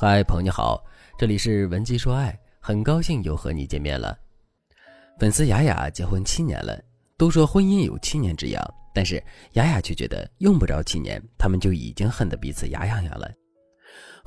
嗨，朋友你好，这里是文姬说爱，很高兴又和你见面了。粉丝雅雅结婚七年了，都说婚姻有七年之痒，但是雅雅却觉得用不着七年，他们就已经恨得彼此牙痒痒了。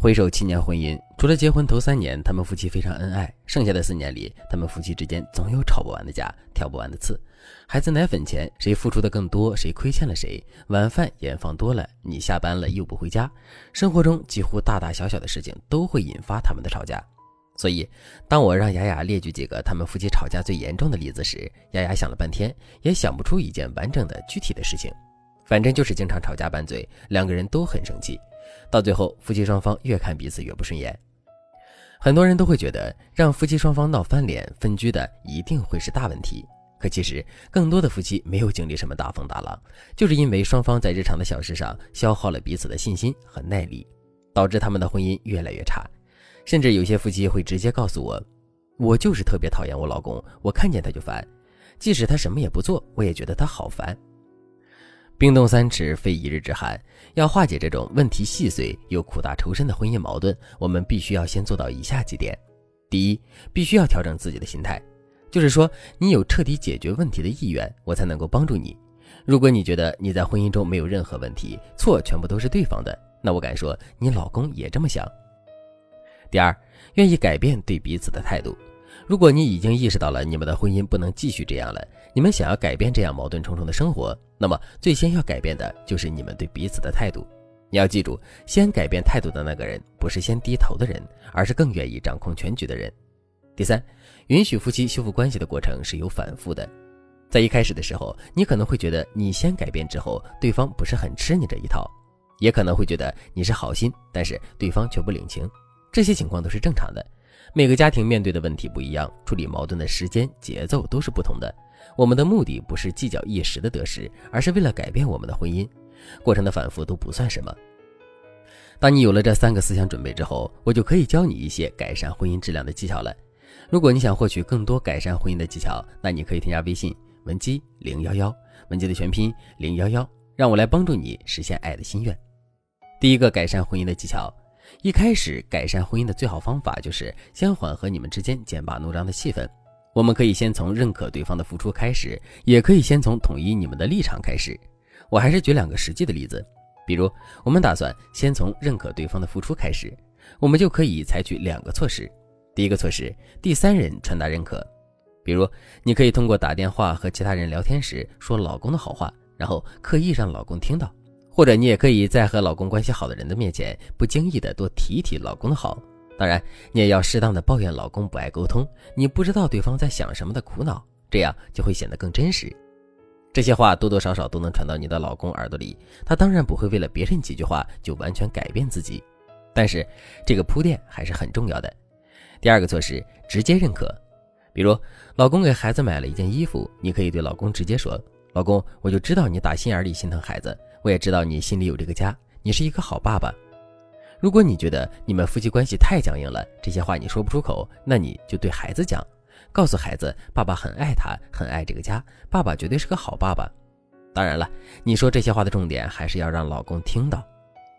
回首七年婚姻，除了结婚头三年，他们夫妻非常恩爱，剩下的四年里，他们夫妻之间总有吵不完的架，挑不完的刺。孩子奶粉钱，谁付出的更多，谁亏欠了谁？晚饭盐放多了，你下班了又不回家。生活中几乎大大小小的事情都会引发他们的吵架。所以，当我让雅雅列举几个他们夫妻吵架最严重的例子时，雅雅想了半天，也想不出一件完整的具体的事情。反正就是经常吵架拌嘴，两个人都很生气。到最后，夫妻双方越看彼此越不顺眼。很多人都会觉得，让夫妻双方闹翻脸、分居的一定会是大问题。可其实，更多的夫妻没有经历什么大风大浪，就是因为双方在日常的小事上消耗了彼此的信心和耐力，导致他们的婚姻越来越差。甚至有些夫妻会直接告诉我：“我就是特别讨厌我老公，我看见他就烦，即使他什么也不做，我也觉得他好烦。”冰冻三尺，非一日之寒。要化解这种问题细碎又苦大仇深的婚姻矛盾，我们必须要先做到以下几点：第一，必须要调整自己的心态，就是说，你有彻底解决问题的意愿，我才能够帮助你。如果你觉得你在婚姻中没有任何问题，错全部都是对方的，那我敢说，你老公也这么想。第二，愿意改变对彼此的态度。如果你已经意识到了你们的婚姻不能继续这样了，你们想要改变这样矛盾重重的生活，那么最先要改变的就是你们对彼此的态度。你要记住，先改变态度的那个人不是先低头的人，而是更愿意掌控全局的人。第三，允许夫妻修复关系的过程是有反复的。在一开始的时候，你可能会觉得你先改变之后，对方不是很吃你这一套，也可能会觉得你是好心，但是对方却不领情。这些情况都是正常的。每个家庭面对的问题不一样，处理矛盾的时间节奏都是不同的。我们的目的不是计较一时的得失，而是为了改变我们的婚姻。过程的反复都不算什么。当你有了这三个思想准备之后，我就可以教你一些改善婚姻质量的技巧了。如果你想获取更多改善婚姻的技巧，那你可以添加微信文姬零幺幺，文姬的全拼零幺幺，让我来帮助你实现爱的心愿。第一个改善婚姻的技巧。一开始改善婚姻的最好方法就是先缓和你们之间剑拔弩张的气氛。我们可以先从认可对方的付出开始，也可以先从统一你们的立场开始。我还是举两个实际的例子，比如我们打算先从认可对方的付出开始，我们就可以采取两个措施。第一个措施，第三人传达认可，比如你可以通过打电话和其他人聊天时说老公的好话，然后刻意让老公听到。或者你也可以在和老公关系好的人的面前，不经意的多提一提老公的好。当然，你也要适当的抱怨老公不爱沟通，你不知道对方在想什么的苦恼，这样就会显得更真实。这些话多多少少都能传到你的老公耳朵里，他当然不会为了别人几句话就完全改变自己，但是这个铺垫还是很重要的。第二个措施，直接认可。比如，老公给孩子买了一件衣服，你可以对老公直接说：“老公，我就知道你打心眼里心疼孩子。”我也知道你心里有这个家，你是一个好爸爸。如果你觉得你们夫妻关系太僵硬了，这些话你说不出口，那你就对孩子讲，告诉孩子，爸爸很爱他，很爱这个家，爸爸绝对是个好爸爸。当然了，你说这些话的重点还是要让老公听到。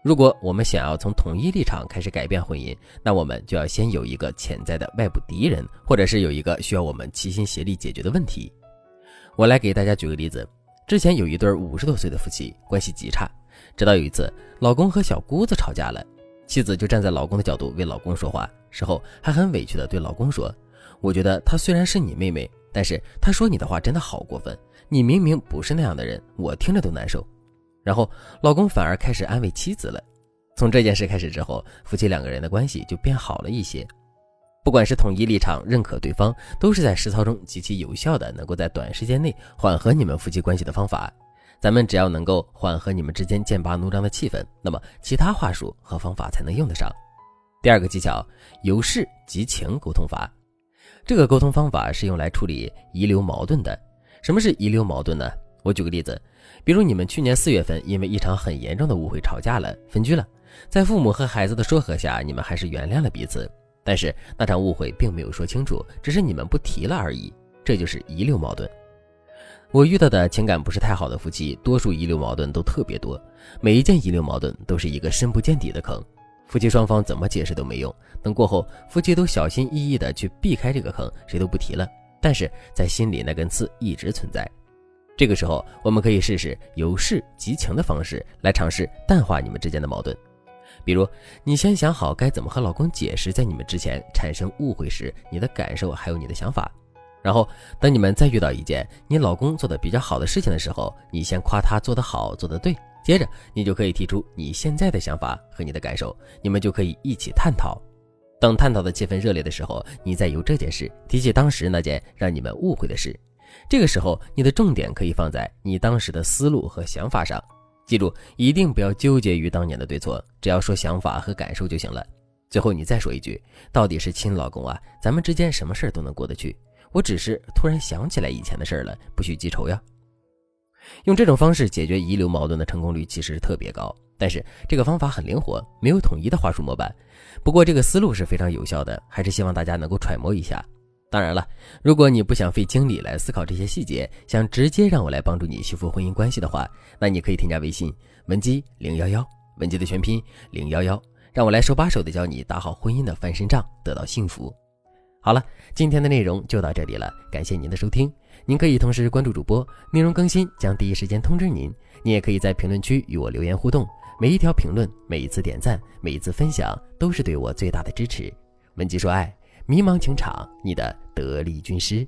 如果我们想要从统一立场开始改变婚姻，那我们就要先有一个潜在的外部敌人，或者是有一个需要我们齐心协力解决的问题。我来给大家举个例子。之前有一对五十多岁的夫妻，关系极差。直到有一次，老公和小姑子吵架了，妻子就站在老公的角度为老公说话，事后还很委屈的对老公说：“我觉得她虽然是你妹妹，但是她说你的话真的好过分。你明明不是那样的人，我听着都难受。”然后老公反而开始安慰妻子了。从这件事开始之后，夫妻两个人的关系就变好了一些。不管是统一立场、认可对方，都是在实操中极其有效的，能够在短时间内缓和你们夫妻关系的方法。咱们只要能够缓和你们之间剑拔弩张的气氛，那么其他话术和方法才能用得上。第二个技巧，由事及情沟通法。这个沟通方法是用来处理遗留矛盾的。什么是遗留矛盾呢？我举个例子，比如你们去年四月份因为一场很严重的误会吵架了，分居了，在父母和孩子的说和下，你们还是原谅了彼此。但是那场误会并没有说清楚，只是你们不提了而已，这就是遗留矛盾。我遇到的情感不是太好的夫妻，多数遗留矛盾都特别多，每一件遗留矛盾都是一个深不见底的坑。夫妻双方怎么解释都没用。等过后，夫妻都小心翼翼地去避开这个坑，谁都不提了。但是在心里那根刺一直存在。这个时候，我们可以试试由事及情的方式来尝试淡化你们之间的矛盾。比如，你先想好该怎么和老公解释在你们之前产生误会时你的感受还有你的想法。然后，等你们再遇到一件你老公做的比较好的事情的时候，你先夸他做得好，做得对。接着，你就可以提出你现在的想法和你的感受，你们就可以一起探讨。等探讨的气氛热烈的时候，你再由这件事提起当时那件让你们误会的事。这个时候，你的重点可以放在你当时的思路和想法上。记住，一定不要纠结于当年的对错，只要说想法和感受就行了。最后，你再说一句：“到底是亲老公啊，咱们之间什么事儿都能过得去。我只是突然想起来以前的事儿了，不许记仇呀。”用这种方式解决遗留矛盾的成功率其实特别高。但是这个方法很灵活，没有统一的话术模板。不过这个思路是非常有效的，还是希望大家能够揣摩一下。当然了，如果你不想费精力来思考这些细节，想直接让我来帮助你修复婚姻关系的话，那你可以添加微信文姬零幺幺，文姬的全拼零幺幺，让我来手把手的教你打好婚姻的翻身仗，得到幸福。好了，今天的内容就到这里了，感谢您的收听。您可以同时关注主播，内容更新将第一时间通知您。你也可以在评论区与我留言互动。每一条评论，每一次点赞，每一次分享，都是对我最大的支持。文姬说爱，迷茫情场，你的得力军师。